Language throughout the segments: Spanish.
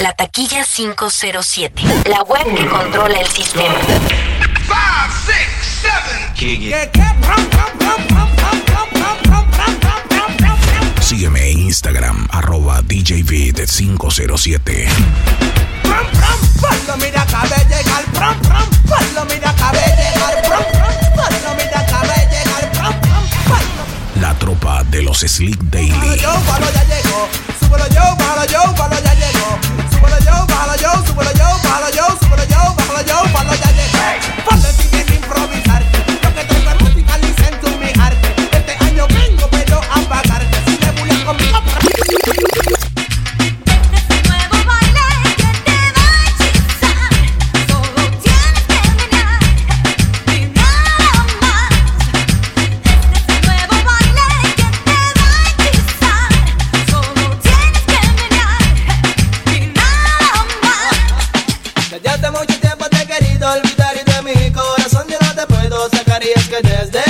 La taquilla 507. La web que controla el sistema. Sígueme en Instagram, arroba DJV507. La tropa de los Slick Daily súbelo yo, bájalo yo, súbelo yo, bájalo yo, súbelo yo, bájalo yo, bájalo ya llegué. Ponle sin improvisar. que desde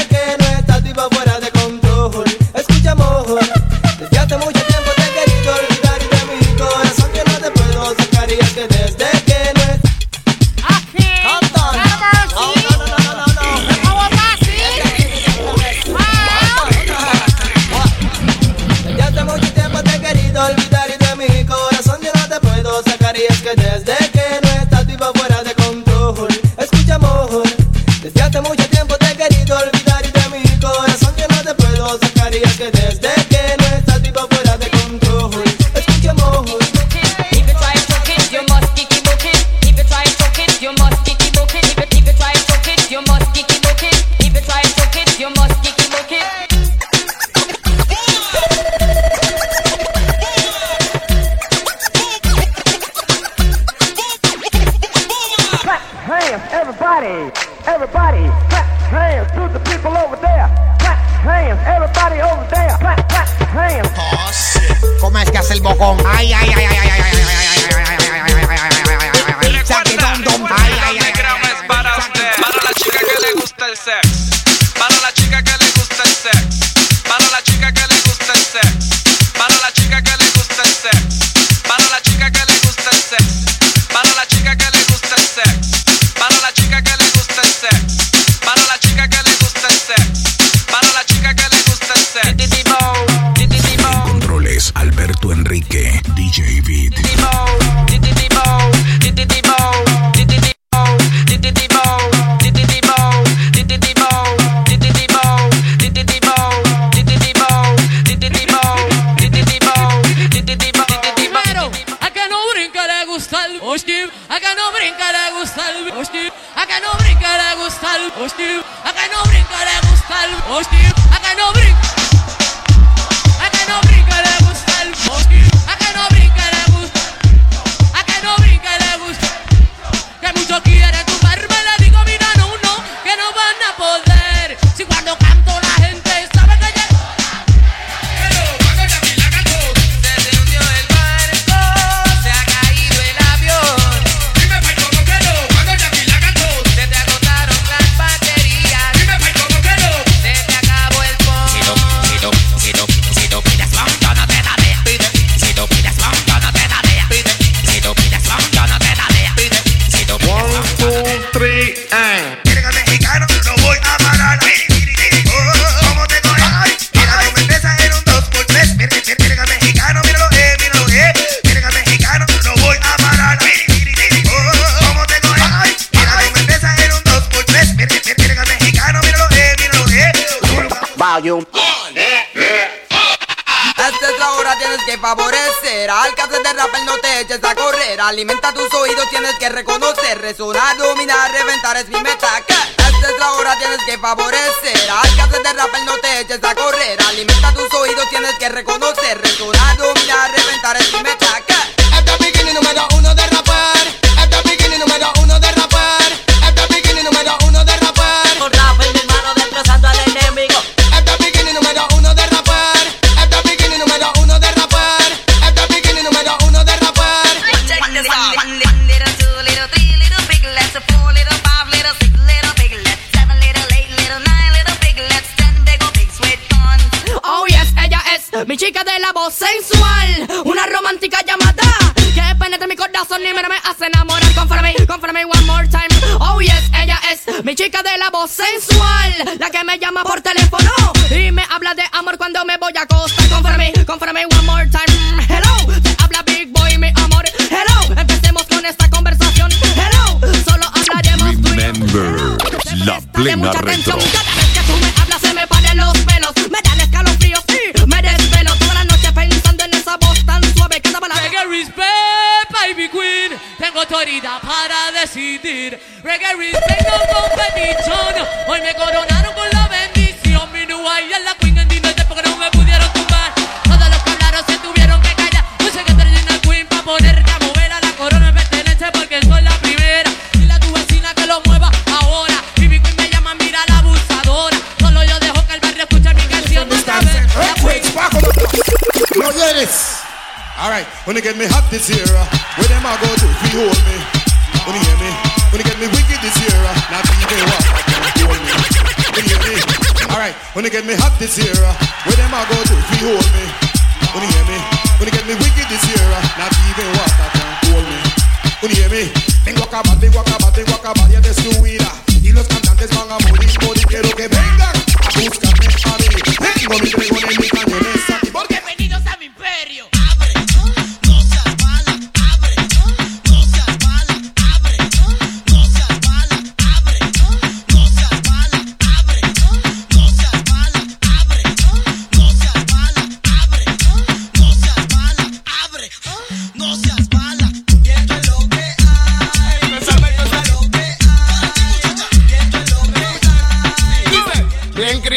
alimenta tus oídos, tienes que reconocer, resonar, dominar, reventar es mi meta. Que esta es la hora, tienes que favorecer. Al que haces de rappel, no te eches a correr. Alimenta tus oídos, tienes que reconocer.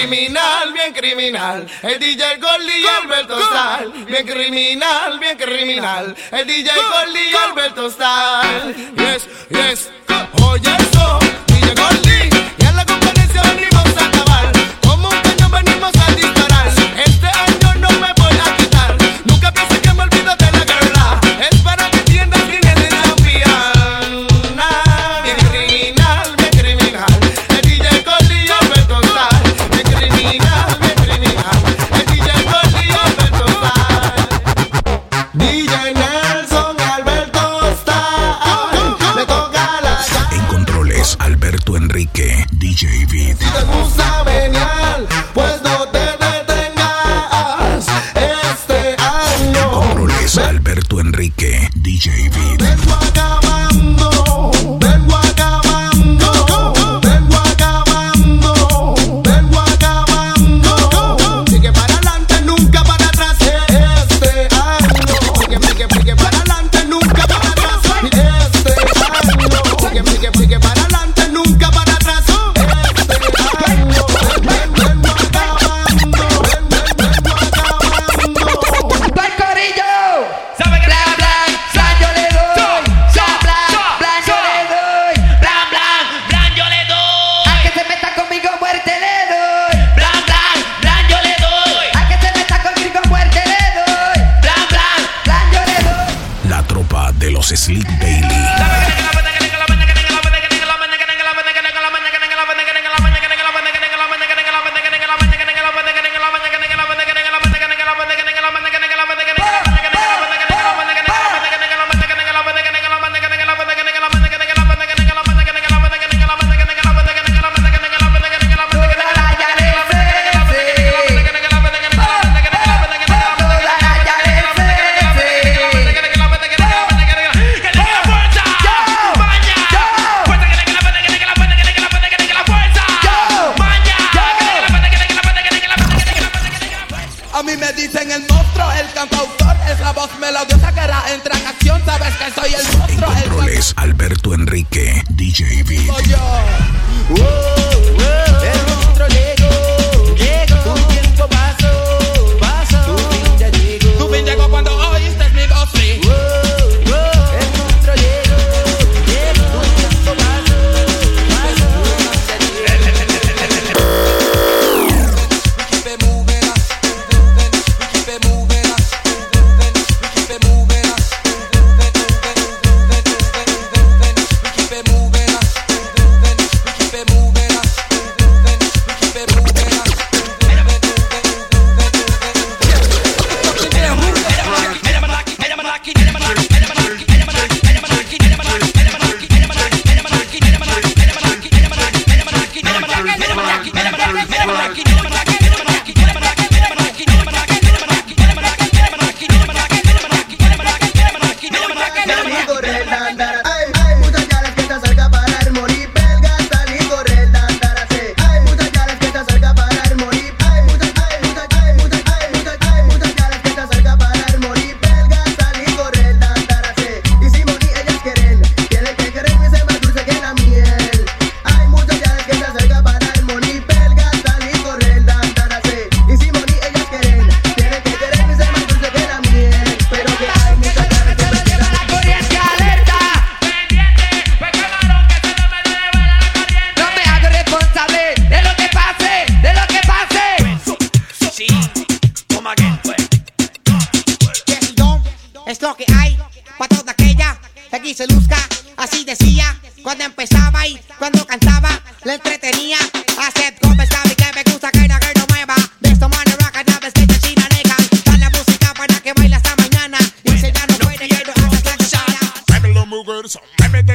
criminal, bien criminal. El DJ Gordy y Alberto Sal. Bien criminal, bien criminal. El DJ Gordy y Alberto Sal. Yes, yes. Oye, eso, DJ Gordy.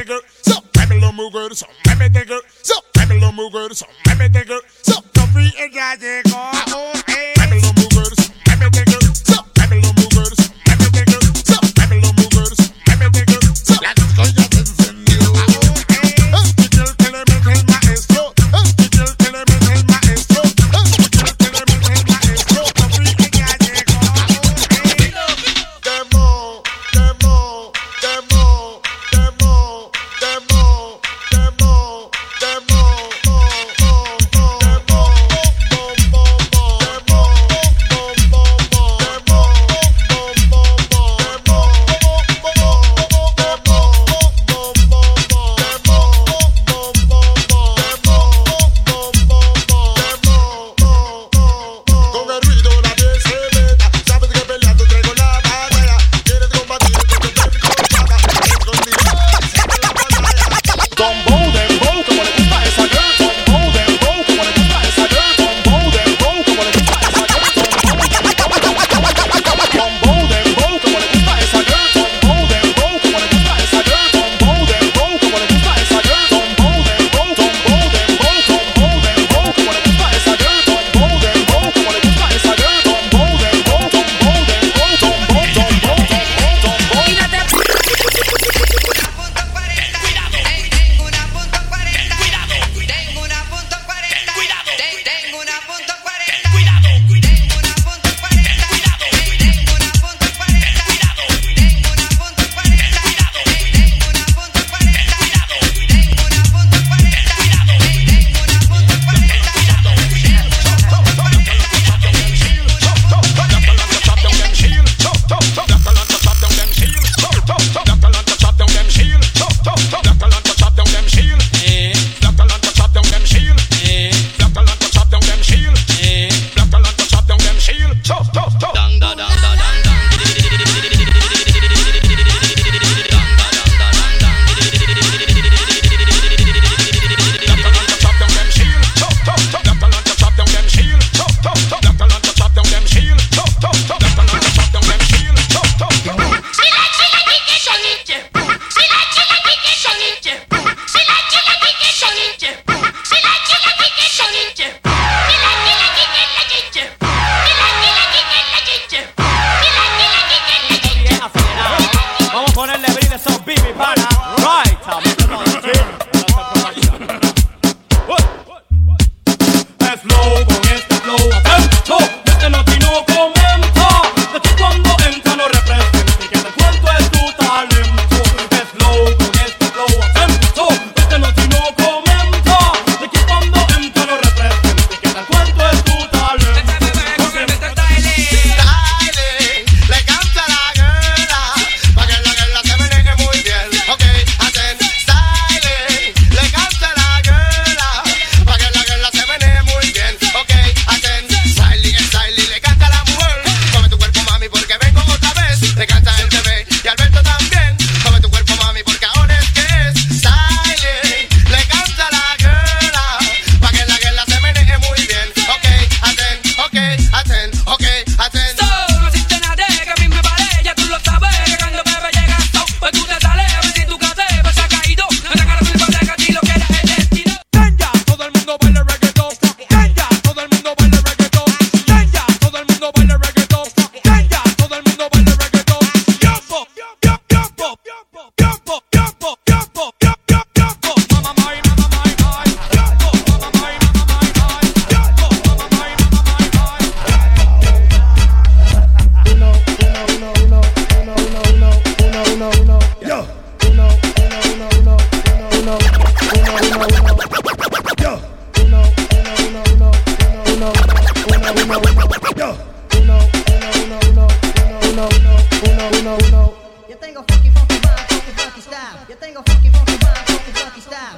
nigga. So Babylon move good, so. So Babylon move good, so mammy nigga. So Coffee and Jazz move good, so mammy nigga. So Babylon move good, so mammy nigga. So Babylon. So Let's go.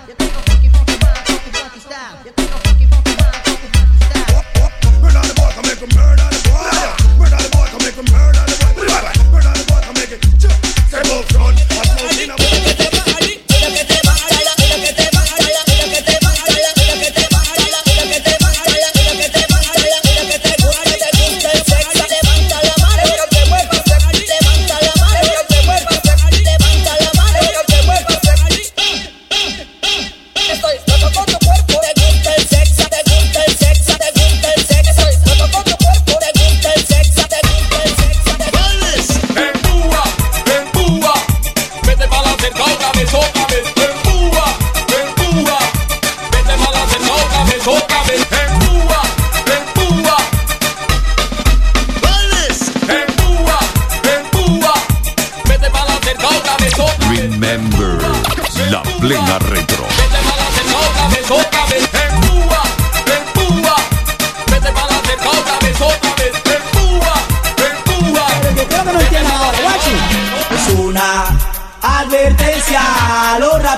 Yo tengo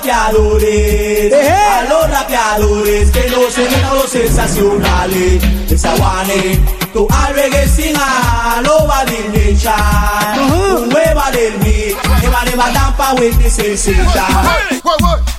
rapeadores, a los rapeadores que no se ven a los sensacionales. Desaguane, tu reggae sin a lo va de lecha, un hueva del mi, que va de batampa, wey, necesita.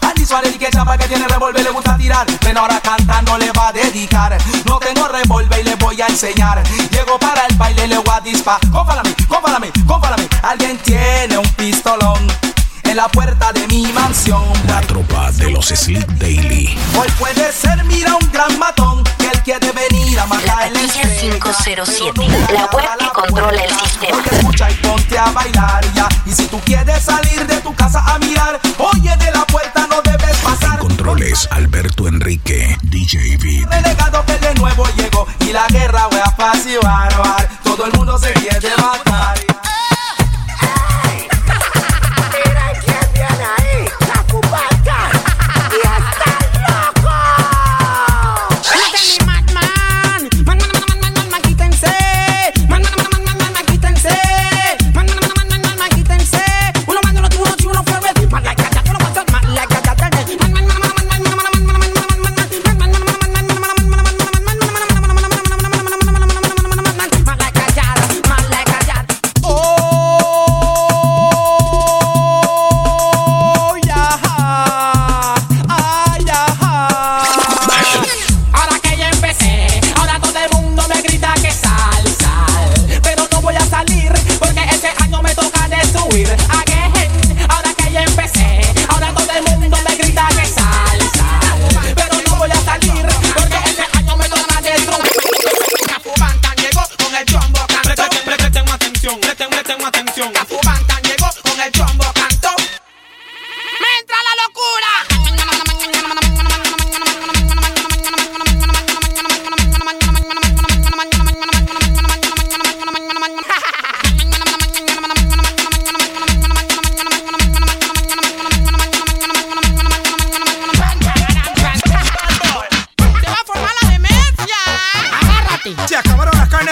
Andy Suárez y que chapa que tiene revólver le gusta tirar. Pero ahora cantando le va a dedicar. No tengo revólver y le voy a enseñar. Llego para el baile le voy a disparar. Confálame, confálame, confálame Alguien tiene un pistolón En la puerta de mi mansión La tropa de los Sleep Daily. Hoy puede ser, mira, un gran matón Que él quiere venir a matar el Patilla 507. La web que controla el sistema. Oye, escucha y ponte a bailar ya Y si tú quieres salir de tu casa a mirar Oye, de la puerta no debes pasar Controles Alberto Enrique, DJ Vid. Renegado que de nuevo llegó y la guerra fue a apaciguar. Todo el mundo se quiere matar.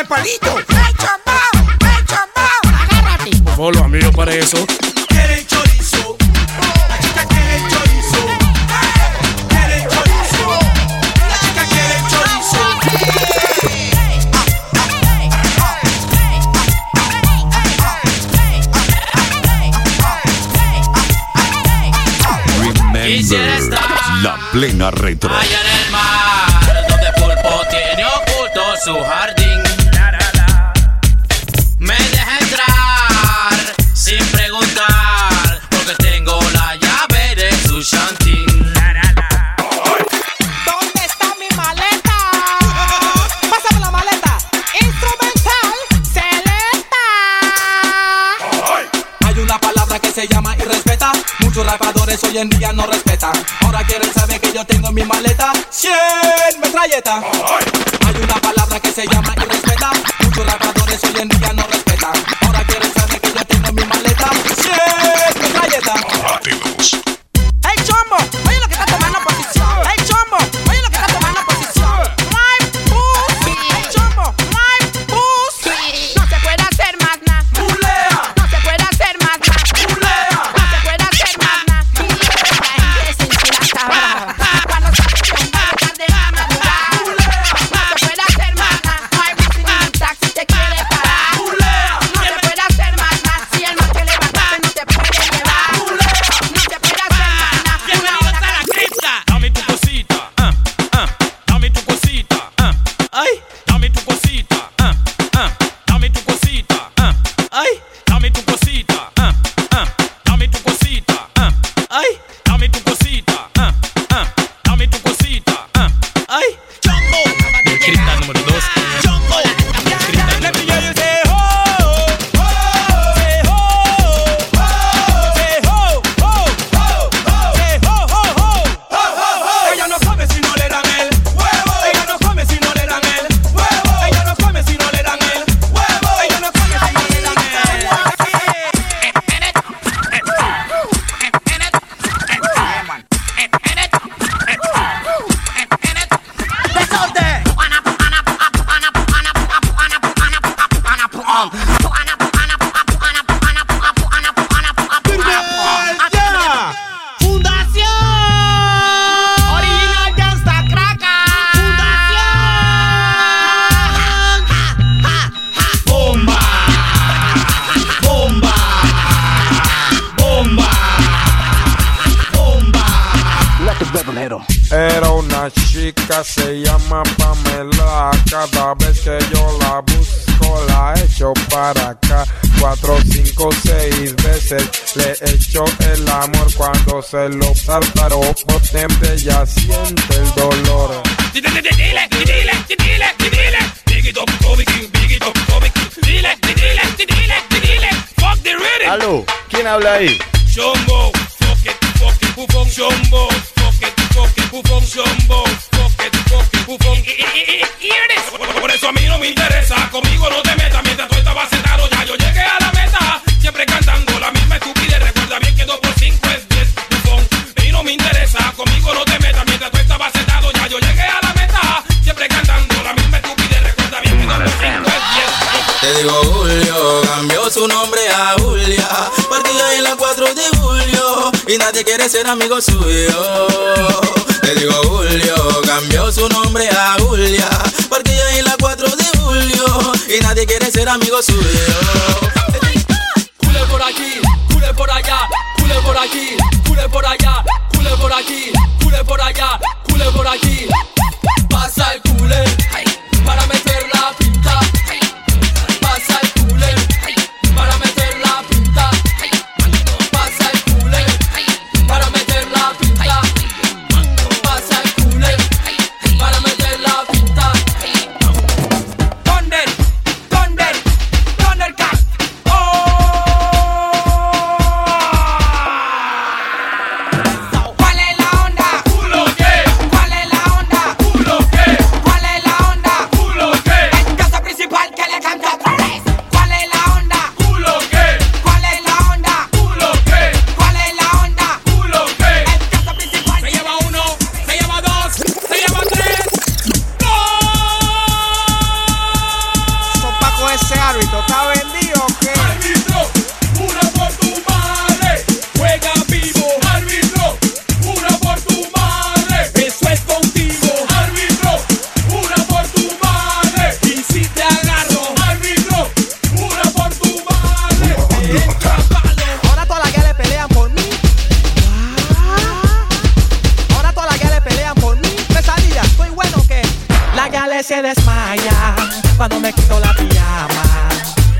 Carnes palito. ¡Ven, chambao! ¡Ven, chambao! Agárrate. Por favor, los amigos para eso. Quieren chorizo. La chica quiere chorizo. Quieren chorizo. La chica quiere chorizo. Remember, la plena retro. Allá en el mar, donde Pulpo tiene oculto su jardín. Hoy en día no respetan. Ahora quieren saber que yo tengo en mi maleta 100 metralletas. Hay una palabra que se llama irrespeta. habla ahí? Chombo, pocket, pocket, bufón, chombo, pocket, pocket, bufón, chombo, pocket, pocket, bufón. Por eso a mí no me interesa, conmigo no te y nadie quiere ser amigo suyo. Le digo Julio, cambió su nombre a Julia, porque ya es la 4 de julio y nadie quiere ser amigo suyo. Jule por aquí, jule por allá, jule por aquí, jule por allá, jule por aquí, jule por allá, jule por aquí. Pasa el culé para meter la se desmaya cuando me quito la pijama.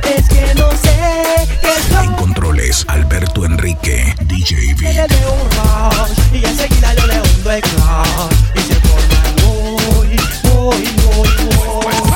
Es que no sé qué es lo En controles, Alberto Enrique, DJ V. Un rush, y enseguida yo le hundo el clutch. Y se forma muy, muy, muy, muy.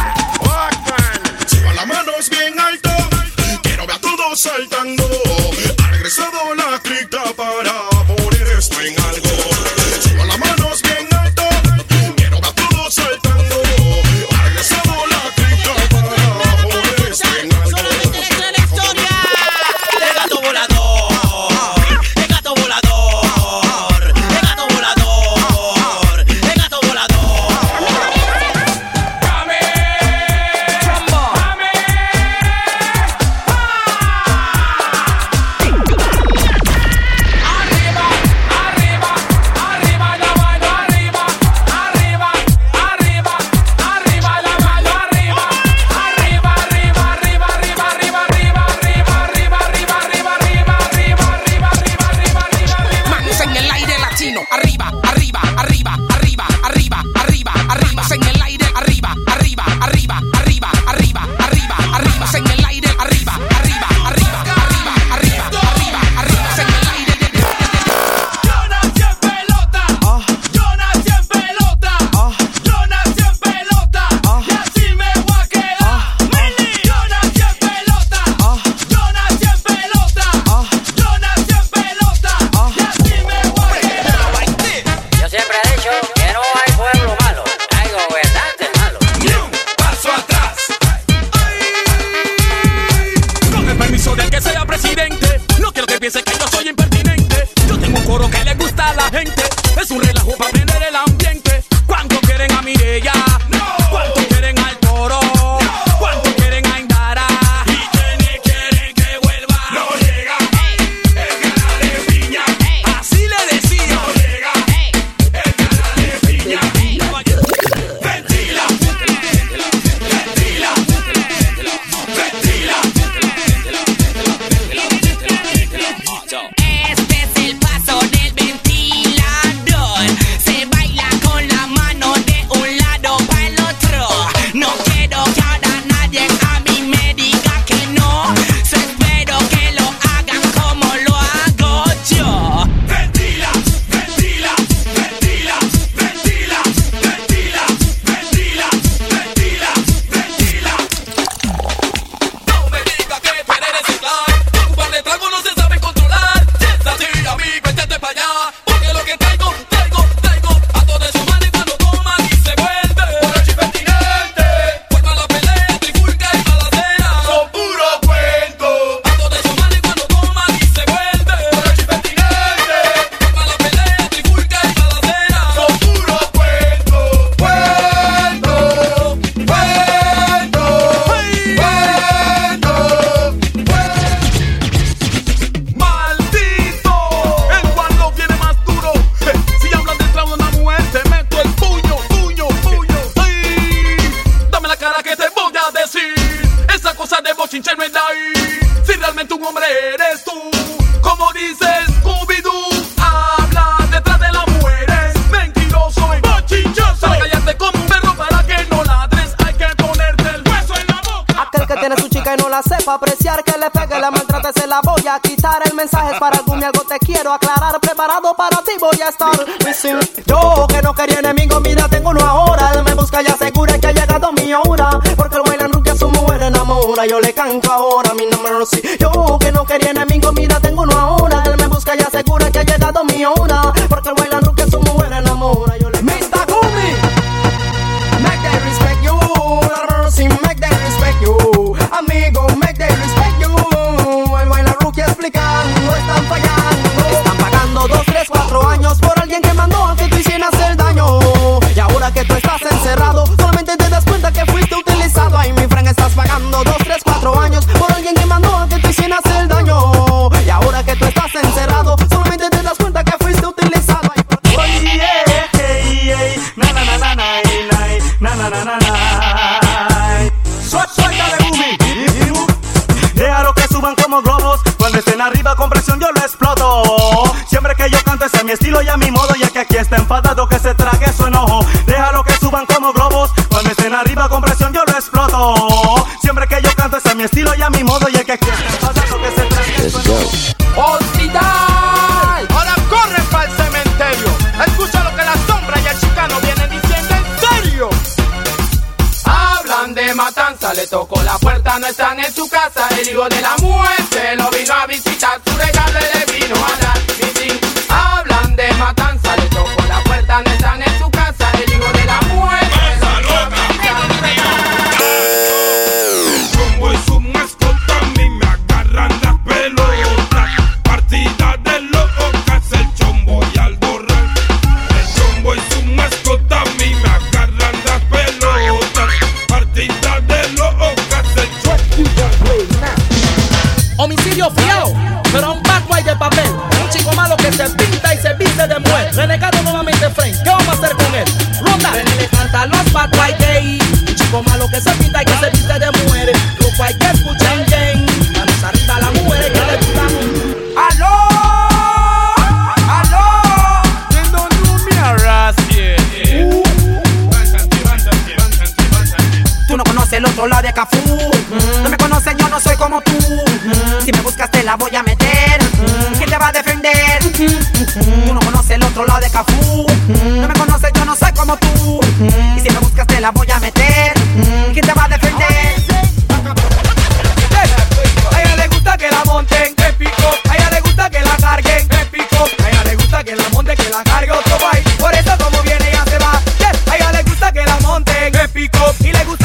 aclarar, preparado para ti voy a estar. Yo que no quería enemigo, mira, tengo uno ahora. Él me busca y asegura que ha llegado mi hora. Porque el bailan rubia su mujer enamora. Yo le canto ahora, mi nombre no sí.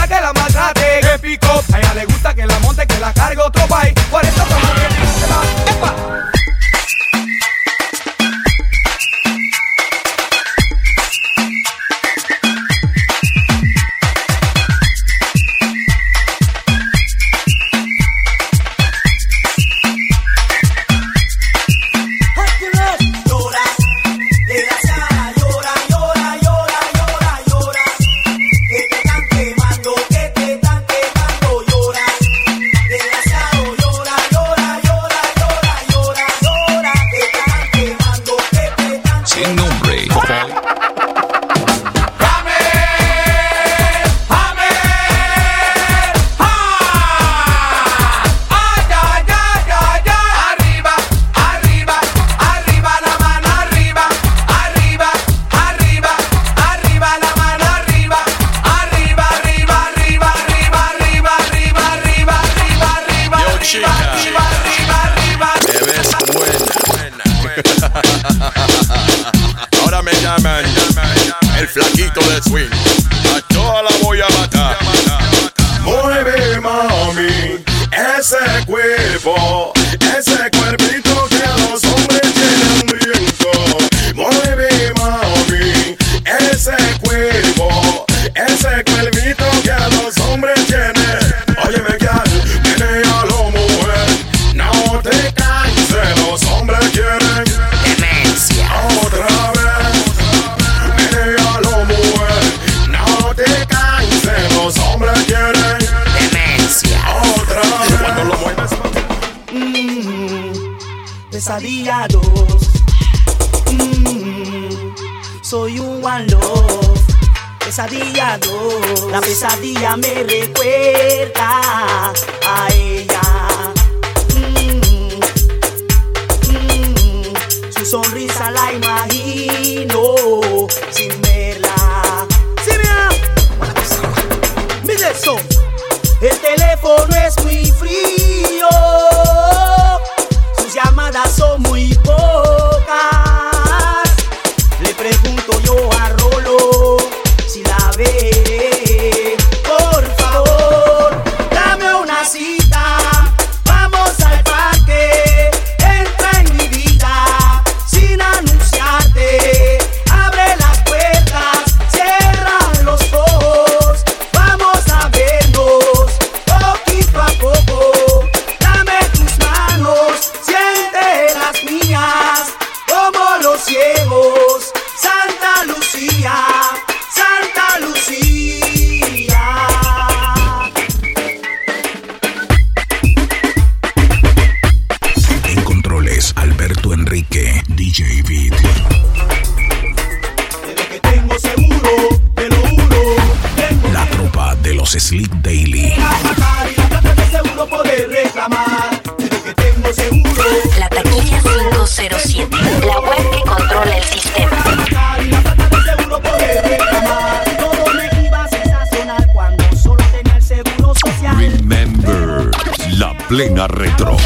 que la maltrate, que pico. A ella le gusta que la monte, que la cargue pesadilla me recuerda a ella. Mm, mm, su sonrisa la imagino sin verla. Sí, mira. Mire. El teléfono es muy frío. plena retro.